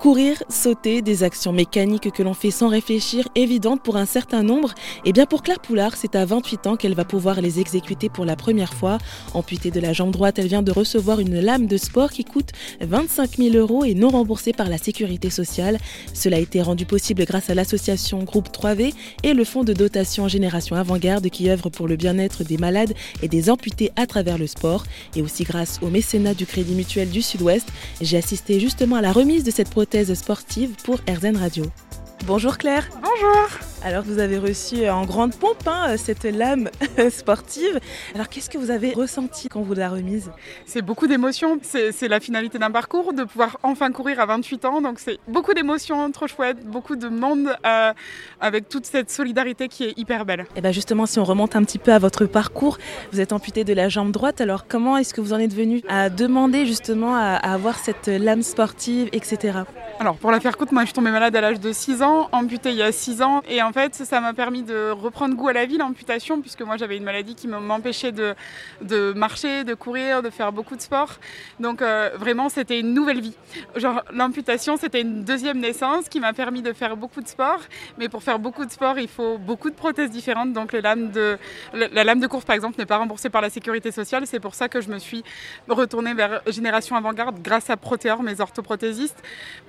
Courir, sauter, des actions mécaniques que l'on fait sans réfléchir, évidentes pour un certain nombre. Et eh bien pour Claire Poulard, c'est à 28 ans qu'elle va pouvoir les exécuter pour la première fois. Amputée de la jambe droite, elle vient de recevoir une lame de sport qui coûte 25 000 euros et non remboursée par la sécurité sociale. Cela a été rendu possible grâce à l'association Groupe 3V et le fonds de dotation Génération Avant-Garde qui œuvre pour le bien-être des malades et des amputés à travers le sport. Et aussi grâce au mécénat du Crédit Mutuel du Sud-Ouest. J'ai assisté justement à la remise de cette prothèse sportive pour RZN Radio. Bonjour Claire. Bonjour. Alors vous avez reçu en grande pompe hein, cette lame sportive. Alors qu'est-ce que vous avez ressenti quand vous la remise? C'est beaucoup d'émotions. C'est la finalité d'un parcours, de pouvoir enfin courir à 28 ans. Donc c'est beaucoup d'émotions, trop chouette, beaucoup de monde euh, avec toute cette solidarité qui est hyper belle. Et eh bien justement, si on remonte un petit peu à votre parcours, vous êtes amputé de la jambe droite. Alors comment est-ce que vous en êtes venu à demander justement à, à avoir cette lame sportive, etc. Alors pour la faire courte, moi je suis tombée malade à l'âge de 6 ans, amputée il y a 6 ans. Et en fait, ça m'a permis de reprendre goût à la vie, l'amputation, puisque moi j'avais une maladie qui m'empêchait de, de marcher, de courir, de faire beaucoup de sport. Donc euh, vraiment, c'était une nouvelle vie. Genre l'amputation, c'était une deuxième naissance qui m'a permis de faire beaucoup de sport. Mais pour faire beaucoup de sport, il faut beaucoup de prothèses différentes. Donc les lames de, la, lame de course, par exemple, n'est pas remboursée par la sécurité sociale. C'est pour ça que je me suis retournée vers Génération Avant-Garde grâce à Protéor, mes orthoprothésistes,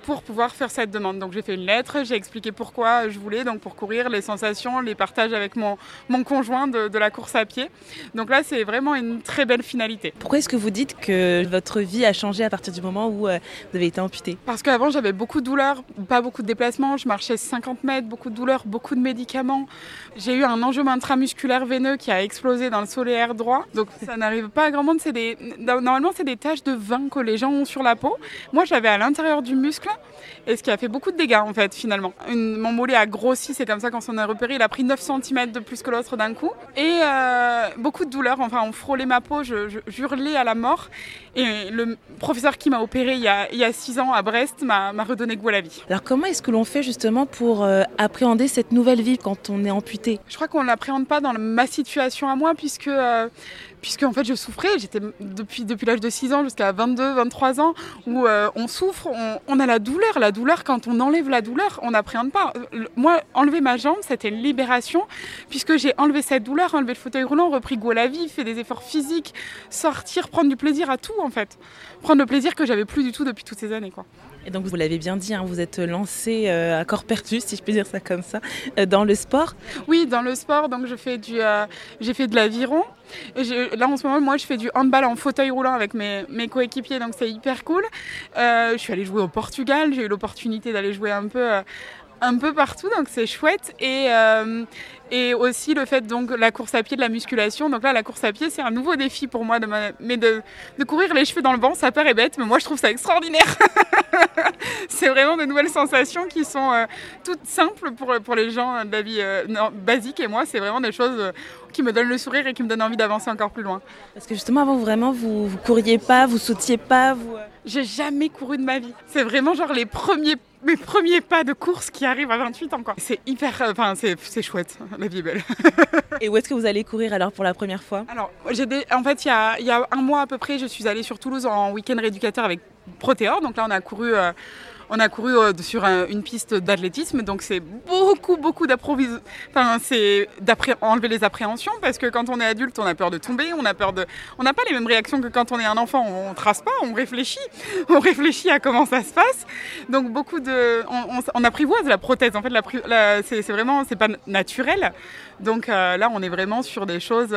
pour pouvoir faire cette demande. Donc j'ai fait une lettre, j'ai expliqué pourquoi je voulais, donc pour courir les sensations, les partages avec mon, mon conjoint de, la course à pied. Donc là, c'est vraiment une très belle finalité. Pourquoi est-ce que vous dites que votre vie a changé à partir du moment où euh, vous avez été amputé? Parce qu'avant, j'avais beaucoup de douleurs, pas beaucoup de déplacements, je marchais 50 mètres, beaucoup de douleurs, beaucoup de médicaments. J'ai eu un enjeu intramusculaire veineux qui a explosé dans le solaire droit. Donc ça n'arrive pas à grand monde. C'est des... Normalement, c'est des taches de vin que les gens ont sur la peau. Moi, j'avais à l'intérieur du muscle et ce qui a fait beaucoup de dégâts en fait finalement. mon mollet a grossi, c'est comme ça qu'on s'en a repéré. Il a pris 9 cm de plus que l'autre d'un coup. Et euh, beaucoup de douleurs, enfin on frôlait ma peau, je, hurlais à la mort. Et le professeur qui m'a opéré il y, a, 6 ans à Brest m'a redonné goût à la vie. Alors comment est-ce que l'on fait justement pour euh, appréhender cette nouvelle vie quand on est amputé? Je crois qu'on ne l'appréhende pas dans ma situation à moi puisque... Euh, puisque en fait je souffrais, j'étais depuis, depuis l'âge de 6 ans jusqu'à 22, 23 ans, où on souffre, on, a la douleur. La douleur, quand on enlève la douleur, on n'appréhende pas. Moi, enlever ma jambe, c'était une libération, puisque j'ai enlevé cette douleur, enlevé le fauteuil roulant, repris goût à la vie, fait des efforts physiques, sortir, prendre du plaisir à tout en fait. Prendre le plaisir que j'avais plus du tout depuis toutes ces années. Quoi. Et donc vous l'avez bien dit, hein, vous êtes lancé euh, à corps perdu, si je peux dire ça comme ça, euh, dans le sport. Oui, dans le sport, donc je fais du, j'ai fait de l'aviron. Là, en ce moment, moi, je fais du handball en fauteuil roulant avec mes, mes coéquipiers, donc c'est hyper cool. Euh, je suis allée jouer au Portugal, j'ai eu l'opportunité d'aller jouer un peu, euh, un peu partout, donc c'est chouette. Et, euh, et aussi le fait donc la course à pied, de la musculation. Donc là, la course à pied, c'est un nouveau défi pour moi, de mais de, de, courir les cheveux dans le vent, ça paraît bête, mais moi, je trouve ça extraordinaire. c'est vraiment de nouvelles sensations qui sont toutes simples pour, pour les gens de la vie basique. Et moi, c'est vraiment des choses qui me donne le sourire et qui me donne envie d'avancer encore plus loin. Parce que justement, avant, vraiment, vous, vous couriez pas, vous sautiez pas, vous... Euh, J'ai jamais couru de ma vie. C'est vraiment genre les premiers mes premiers pas de course qui arrivent à 28 ans. C'est hyper. Euh, enfin, c'est chouette. La vie est belle. Et où est-ce que vous allez courir alors pour la première fois? Alors, des, en fait, il y, a, y, a, un mois à peu près, je suis allée sur Toulouse en week-end rééducateur avec Donc là, on a couru. Euh, on a couru euh, sur une piste d'athlétisme, donc c'est beaucoup, beaucoup d'improvisation. Enfin, c'est enlever les appréhensions parce que quand on est adulte, on a peur de tomber, on a peur de. On n'a pas les mêmes réactions que quand on est un enfant. On trace pas, on réfléchit. On réfléchit à comment ça se passe. Donc beaucoup de. On, apprivoise la prothèse. En fait, la, c'est vraiment. C'est pas naturel. Donc euh, là, on est vraiment sur des choses.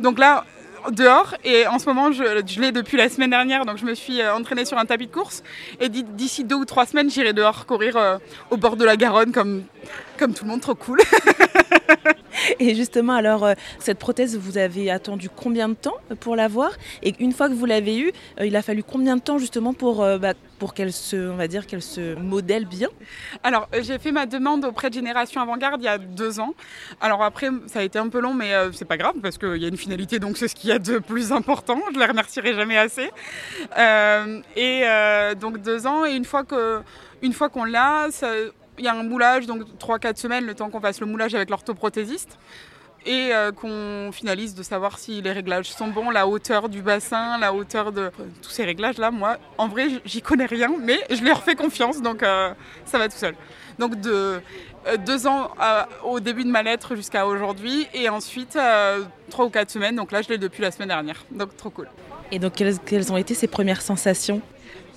Donc là, dehors et en ce moment je, l'ai depuis la semaine dernière donc je me suis euh, entraînée sur un tapis de course et d'ici deux ou trois semaines j'irai dehors courir euh, au bord de la Garonne comme, comme tout le monde trop cool. Et justement, alors, euh, cette prothèse, vous avez attendu combien de temps pour l'avoir Et une fois que vous l'avez eue, euh, il a fallu combien de temps justement pour, euh, bah, pour qu'elle se, on va dire, qu'elle se modèle bien? Alors, j'ai fait ma demande auprès de Génération Avant-Garde il y a deux ans. Alors après, ça a été un peu long, mais c'est pas grave parce qu'il y a une finalité, donc c'est ce qu'il y a de plus important. Je les remercierai jamais assez. et donc deux ans, et une fois que, une fois qu'on l'a, ça il y a un moulage, donc 3-4 semaines, le temps qu'on fasse le moulage avec l'orthoprothésiste. et qu'on finalise de savoir si les réglages sont bons, la hauteur du bassin, la hauteur de tous ces réglages là. Moi, en vrai, j'y connais rien, mais je leur fais confiance, donc ça va tout seul. Donc de deux ans au début de ma lettre jusqu'à aujourd'hui, et ensuite trois ou quatre semaines. Donc là, je l'ai depuis la semaine dernière, donc trop cool. Et donc, quelles, ont été ces premières sensations?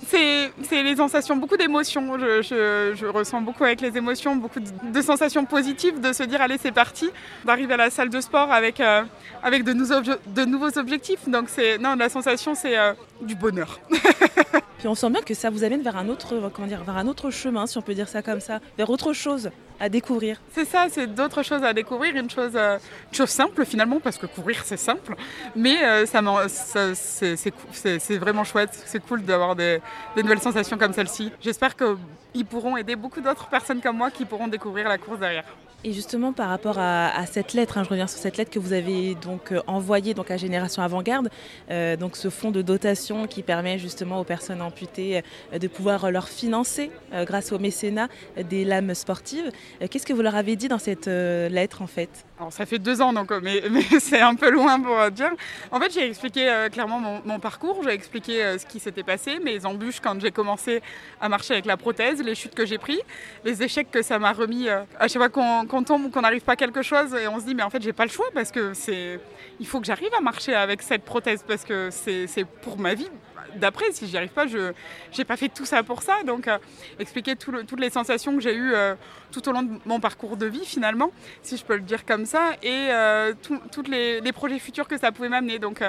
C'est les sensations, beaucoup d'émotions. Je, ressens beaucoup avec les émotions, beaucoup de, sensations positives, de se dire allez c'est parti, d'arriver à la salle de sport avec, euh, avec de, nouveaux, de nouveaux objectifs. Donc c'est non la sensation c'est euh, du bonheur. Puis on sent bien que ça vous amène vers un autre, comment dire, vers un autre chemin, si on peut dire ça comme ça, vers autre chose à découvrir. C'est ça, c'est d'autres choses à découvrir, une chose, euh, chose simple finalement, parce que courir c'est simple, mais euh, ça, c'est vraiment chouette, c'est cool d'avoir des, des, nouvelles sensations comme celle-ci. J'espère qu'ils pourront aider beaucoup d'autres personnes comme moi qui pourront découvrir la course derrière. Et justement par rapport à, cette lettre, hein, je reviens sur cette lettre que vous avez donc euh, envoyée donc à Génération Avant-Garde, euh, donc ce fonds de dotation qui permet justement aux personnes amputées euh, de pouvoir leur financer grâce au mécénat des lames sportives. Qu'est-ce que vous leur avez dit dans cette lettre en fait? Alors ça fait deux ans donc, mais, c'est un peu loin pour dire. En fait j'ai expliqué clairement mon, parcours, j'ai expliqué ce qui s'était passé, mes embûches quand j'ai commencé à marcher avec la prothèse, les chutes que j'ai prises, les échecs que ça m'a remis à chaque fois qu'on tombe ou qu'on n'arrive pas à quelque chose et on se dit mais en fait j'ai pas le choix parce que c'est il faut que j'arrive à marcher avec cette prothèse parce que c'est pour ma vie d'après si j'y arrive pas je j'ai pas fait tout ça pour ça donc euh, expliquer toutes les sensations que j'ai eues euh, tout au long de mon parcours de vie finalement si je peux le dire comme ça et euh, tous les, projets futurs que ça pouvait m'amener donc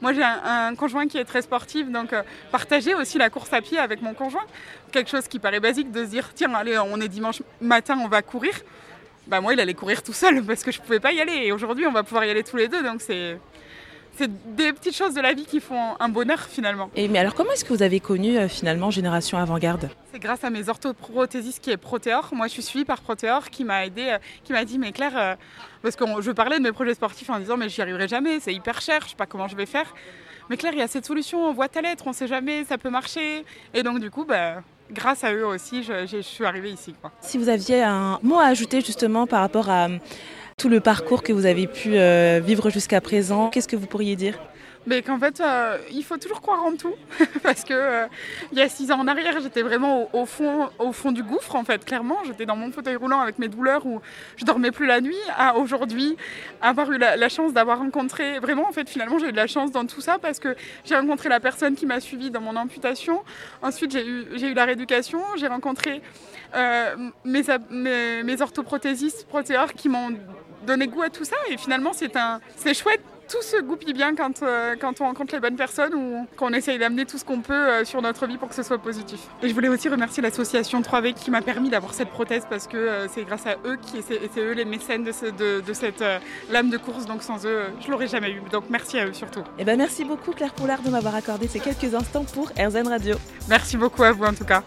moi j'ai un, conjoint qui est très sportif donc partager aussi la course à pied avec mon conjoint quelque chose qui paraît basique de se dire tiens allez on est dimanche matin on va courir bah moi il allait courir tout seul parce que je pouvais pas y aller. Et aujourd'hui on va pouvoir y aller tous les deux, donc c'est c'est des petites choses de la vie qui font un bonheur finalement. Et mais alors comment est-ce que vous avez connu euh, finalement Génération Avant-Garde? C'est grâce à mes orthoprothésistes qui est Protéor. Moi je suis suivie par Protéor qui m'a aidé, euh, qui m'a dit mais Claire, euh, parce que je parlais de mes projets sportifs en disant mais j'y arriverai jamais, c'est hyper cher, je sais pas comment je vais faire. Mais Claire, il y a cette solution, on voit ta lettre, on sait jamais, ça peut marcher. Et donc du coup, bah, grâce à eux aussi, je, suis arrivée ici. Si vous aviez un mot à ajouter justement par rapport à tout le parcours que vous avez pu euh, vivre jusqu'à présent, qu'est-ce que vous pourriez dire? Mais qu'en fait, euh, il faut toujours croire en tout. Parce que euh, il y a six ans en arrière, j'étais vraiment au, fond, au fond du gouffre, en fait, clairement. J'étais dans mon fauteuil roulant avec mes douleurs où je dormais plus la nuit. À aujourd'hui, avoir eu la, chance d'avoir rencontré, vraiment, en fait, finalement, j'ai eu de la chance dans tout ça parce que j'ai rencontré la personne qui m'a suivi dans mon amputation. Ensuite, j'ai eu, eu la rééducation. J'ai rencontré mes, mes, mes orthoprothésistes, protéores qui m'ont donné goût à tout ça. Et finalement, c'est un, c'est chouette tout se goupille bien quand, euh, quand on rencontre les bonnes personnes ou qu'on essaye d'amener tout ce qu'on peut euh, sur notre vie pour que ce soit positif. Et je voulais aussi remercier l'association 3V qui m'a permis d'avoir cette prothèse parce que euh, c'est grâce à eux qui c'est eux les mécènes de, de, cette lame de course. Donc sans eux, je l'aurais jamais eu. Donc merci à eux surtout. Et eh ben merci beaucoup Claire Poulard de m'avoir accordé ces quelques instants pour RZN Radio. Merci beaucoup à vous en tout cas.